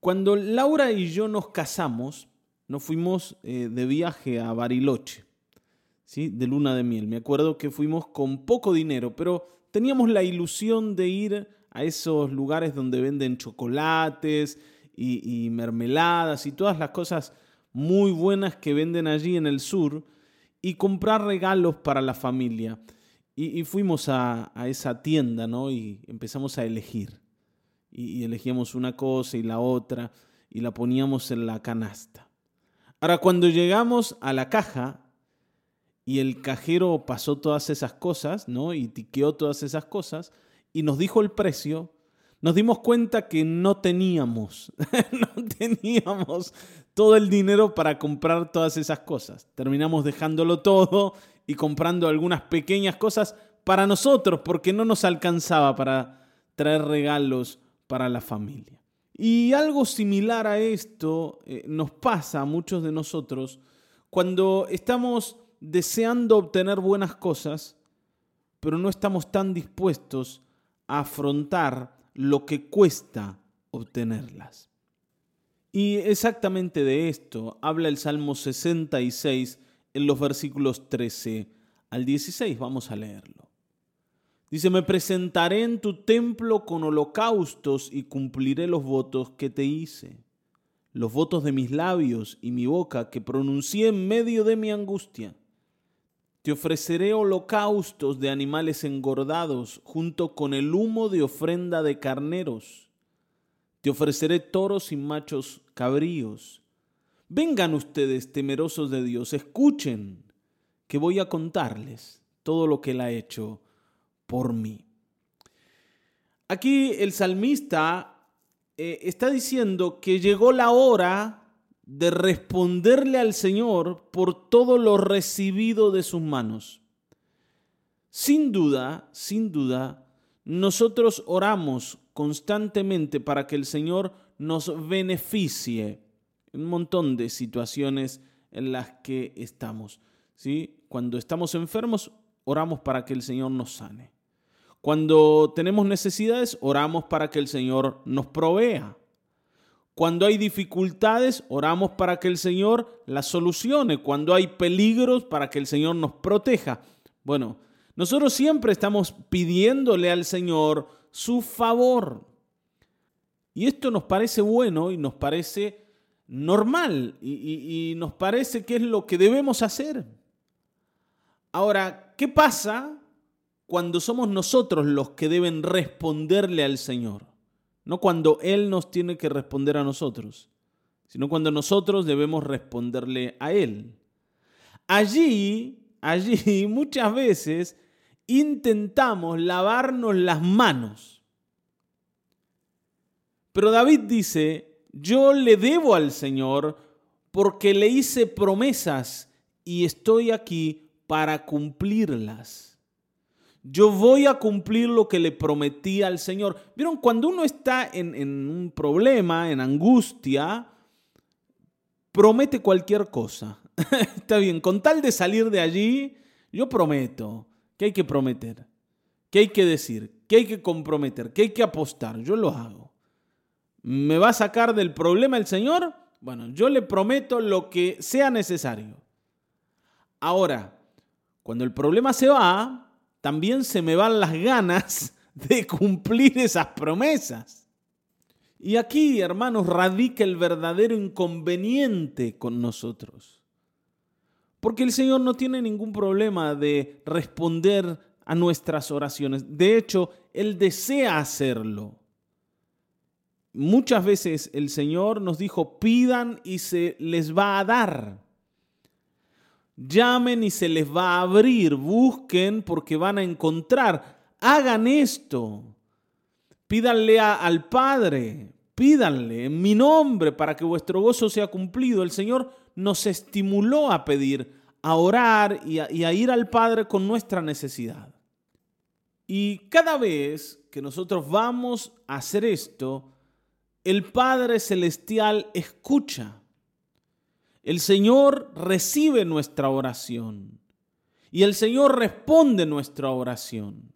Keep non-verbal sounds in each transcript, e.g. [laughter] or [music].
Cuando Laura y yo nos casamos, nos fuimos eh, de viaje a Bariloche, ¿sí? de luna de miel. Me acuerdo que fuimos con poco dinero, pero teníamos la ilusión de ir a esos lugares donde venden chocolates y, mermeladas y todas las cosas muy buenas que venden allí en el sur y comprar regalos para la familia. Y, fuimos a, esa tienda, ¿no? Y empezamos a elegir. Y, elegíamos una cosa y la otra y la poníamos en la canasta. Ahora, cuando llegamos a la caja y el cajero pasó todas esas cosas, ¿no? Y tiqueó todas esas cosas y nos dijo el precio, nos dimos cuenta que no teníamos, [laughs] no teníamos todo el dinero para comprar todas esas cosas. Terminamos dejándolo todo y comprando algunas pequeñas cosas para nosotros porque no nos alcanzaba para traer regalos para la familia. Y algo similar a esto eh, nos pasa a muchos de nosotros cuando estamos deseando obtener buenas cosas, pero no estamos tan dispuestos a afrontar lo que cuesta obtenerlas. Y exactamente de esto habla el Salmo 66 en los versículos 13 al 16. Vamos a leerlo. Dice, me presentaré en tu templo con holocaustos y cumpliré los votos que te hice, los votos de mis labios y mi boca que pronuncié en medio de mi angustia. Te ofreceré holocaustos de animales engordados junto con el humo de ofrenda de carneros. Te ofreceré toros y machos cabríos. Vengan ustedes, temerosos de Dios, escuchen, que voy a contarles todo lo que Él ha hecho por mí. Aquí el salmista eh, está diciendo que llegó la hora de responderle al Señor por todo lo recibido de sus manos. Sin duda, sin duda, nosotros oramos constantemente para que el Señor nos beneficie en un montón de situaciones en las que estamos. ¿sí? Cuando estamos enfermos, oramos para que el Señor nos sane. Cuando tenemos necesidades, oramos para que el Señor nos provea. Cuando hay dificultades, oramos para que el Señor las solucione. Cuando hay peligros, para que el Señor nos proteja. Bueno, nosotros siempre estamos pidiéndole al Señor su favor. Y esto nos parece bueno y nos parece normal y, nos parece que es lo que debemos hacer. Ahora, ¿qué pasa cuando somos nosotros los que deben responderle al Señor? No cuando Él nos tiene que responder a nosotros, sino cuando nosotros debemos responderle a Él. Allí, allí [laughs] muchas veces intentamos lavarnos las manos. Pero David dice, yo le debo al Señor porque le hice promesas y estoy aquí para cumplirlas yo voy a cumplir lo que le prometí al Señor. Vieron, cuando uno está en, un problema, en angustia, promete cualquier cosa. [laughs] está bien, con tal de salir de allí, yo prometo que hay que prometer, que hay que decir, que hay que comprometer, que hay que apostar. Yo lo hago. ¿Me va a sacar del problema el Señor? Bueno, yo le prometo lo que sea necesario. Ahora, cuando el problema se va, también se me van las ganas [laughs] de cumplir esas promesas. Y aquí, hermanos, radica el verdadero inconveniente con nosotros. Porque el Señor no tiene ningún problema de responder a nuestras oraciones. De hecho, Él desea hacerlo. Muchas veces el Señor nos dijo, pidan y se les va a dar. Llamen y se les va a abrir. Busquen porque van a encontrar. Hagan esto. Pídanle al Padre. Pídanle en mi nombre para que vuestro gozo sea cumplido. El Señor nos estimuló a pedir, a orar y a, y a ir al Padre con nuestra necesidad. Y cada vez que nosotros vamos a hacer esto, el Padre Celestial escucha el Señor recibe nuestra oración y el Señor responde nuestra oración.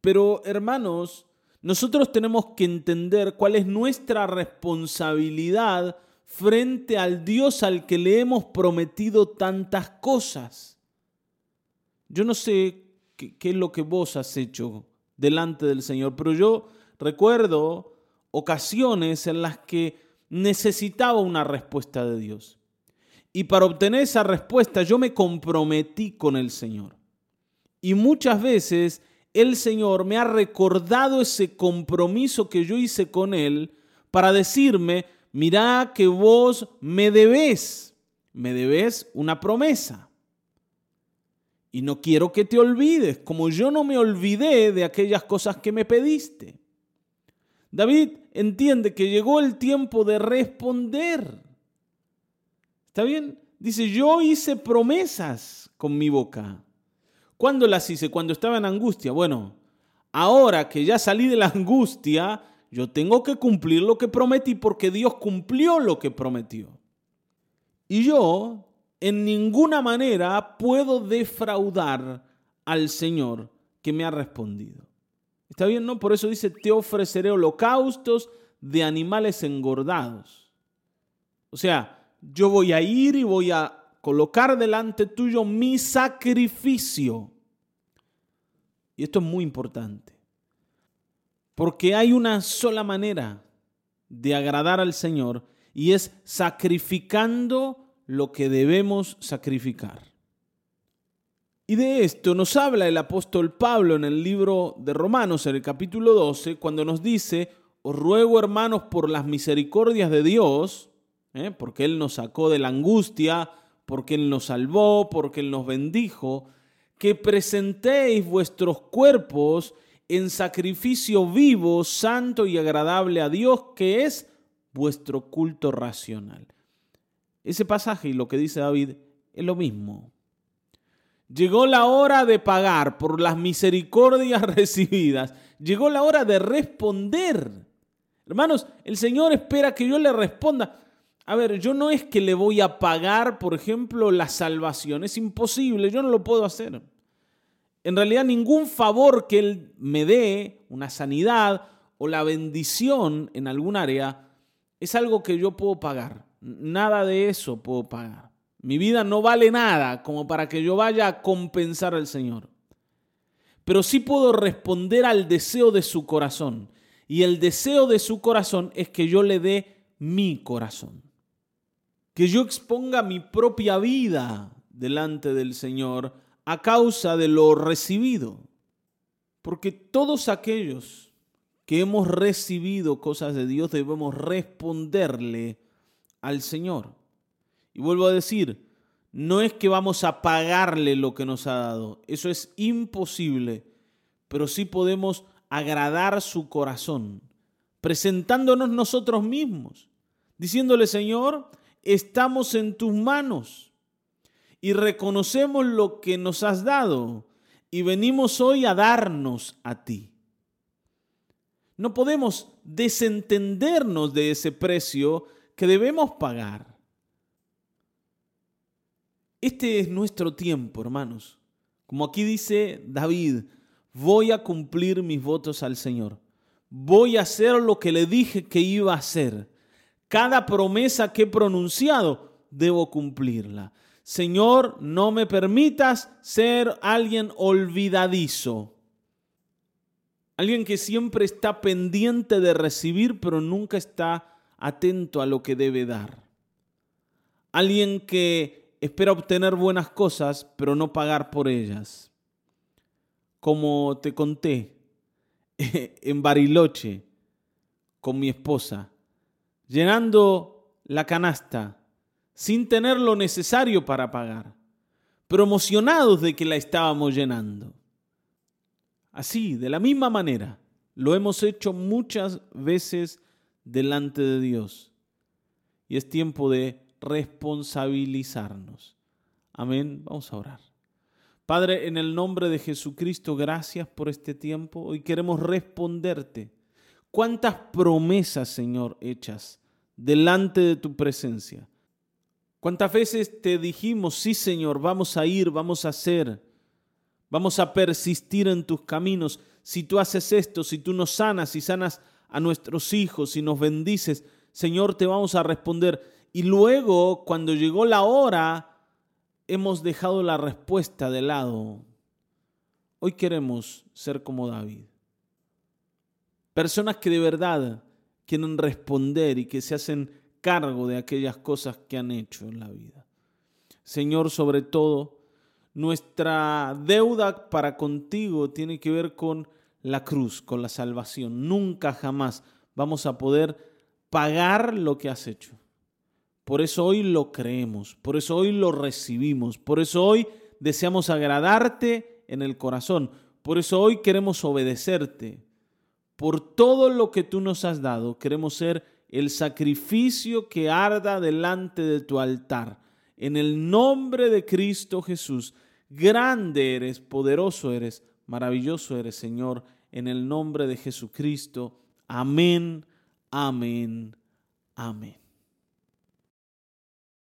Pero hermanos, nosotros tenemos que entender cuál es nuestra responsabilidad frente al Dios al que le hemos prometido tantas cosas. Yo no sé qué, es lo que vos has hecho delante del Señor, pero yo recuerdo ocasiones en las que necesitaba una respuesta de Dios. Y para obtener esa respuesta yo me comprometí con el Señor. Y muchas veces el Señor me ha recordado ese compromiso que yo hice con Él para decirme, mira que vos me debes, me debes una promesa. Y no quiero que te olvides, como yo no me olvidé de aquellas cosas que me pediste. David entiende que llegó el tiempo de responder. ¿Está bien? Dice, yo hice promesas con mi boca. ¿Cuándo las hice? Cuando estaba en angustia. Bueno, ahora que ya salí de la angustia, yo tengo que cumplir lo que prometí porque Dios cumplió lo que prometió. Y yo en ninguna manera puedo defraudar al Señor que me ha respondido. ¿Está bien? ¿No? Por eso dice, te ofreceré holocaustos de animales engordados. O sea, yo voy a ir y voy a colocar delante tuyo mi sacrificio. Y esto es muy importante. Porque hay una sola manera de agradar al Señor y es sacrificando lo que debemos sacrificar. Y de esto nos habla el apóstol Pablo en el libro de Romanos, en el capítulo 12, cuando nos dice, os ruego hermanos por las misericordias de Dios, ¿eh? porque Él nos sacó de la angustia, porque Él nos salvó, porque Él nos bendijo, que presentéis vuestros cuerpos en sacrificio vivo, santo y agradable a Dios, que es vuestro culto racional. Ese pasaje y lo que dice David es lo mismo. Llegó la hora de pagar por las misericordias [laughs] recibidas. Llegó la hora de responder. Hermanos, el Señor espera que yo le responda. A ver, yo no es que le voy a pagar, por ejemplo, la salvación. Es imposible, yo no lo puedo hacer. En realidad, ningún favor que Él me dé, una sanidad o la bendición en algún área, es algo que yo puedo pagar. Nada de eso puedo pagar. Mi vida no vale nada como para que yo vaya a compensar al Señor. Pero sí puedo responder al deseo de su corazón. Y el deseo de su corazón es que yo le dé mi corazón. Que yo exponga mi propia vida delante del Señor a causa de lo recibido. Porque todos aquellos que hemos recibido cosas de Dios debemos responderle al Señor. Y vuelvo a decir, no es que vamos a pagarle lo que nos ha dado, eso es imposible, pero sí podemos agradar su corazón, presentándonos nosotros mismos, diciéndole, Señor, estamos en tus manos y reconocemos lo que nos has dado y venimos hoy a darnos a ti. No podemos desentendernos de ese precio que debemos pagar. Este es nuestro tiempo, hermanos. Como aquí dice David, voy a cumplir mis votos al Señor. Voy a hacer lo que le dije que iba a hacer. Cada promesa que he pronunciado, debo cumplirla. Señor, no me permitas ser alguien olvidadizo. Alguien que siempre está pendiente de recibir, pero nunca está atento a lo que debe dar. Alguien que espera obtener buenas cosas, pero no pagar por ellas. Como te conté [laughs] en Bariloche con mi esposa, llenando la canasta sin tener lo necesario para pagar, pero emocionados de que la estábamos llenando. Así, de la misma manera, lo hemos hecho muchas veces delante de Dios. Y es tiempo de responsabilizarnos. Amén. Vamos a orar. Padre, en el nombre de Jesucristo, gracias por este tiempo. Hoy queremos responderte. ¿Cuántas promesas, Señor, hechas delante de tu presencia? ¿Cuántas veces te dijimos, sí, Señor, vamos a ir, vamos a hacer? Vamos a persistir en tus caminos. Si tú haces esto, si tú nos sanas, si sanas a nuestros hijos, si nos bendices, Señor, te vamos a responder. Y luego, cuando llegó la hora, hemos dejado la respuesta de lado. Hoy queremos ser como David. Personas que de verdad quieren responder y que se hacen cargo de aquellas cosas que han hecho en la vida. Señor, sobre todo, nuestra deuda para contigo tiene que ver con la cruz, con la salvación. Nunca jamás vamos a poder pagar lo que has hecho. Por eso hoy lo creemos, por eso hoy lo recibimos, por eso hoy deseamos agradarte en el corazón, por eso hoy queremos obedecerte. Por todo lo que tú nos has dado, queremos ser el sacrificio que arda delante de tu altar. En el nombre de Cristo Jesús, Grande eres, poderoso eres, maravilloso eres, Señor, en el nombre de Jesucristo. Amén, amén, amén.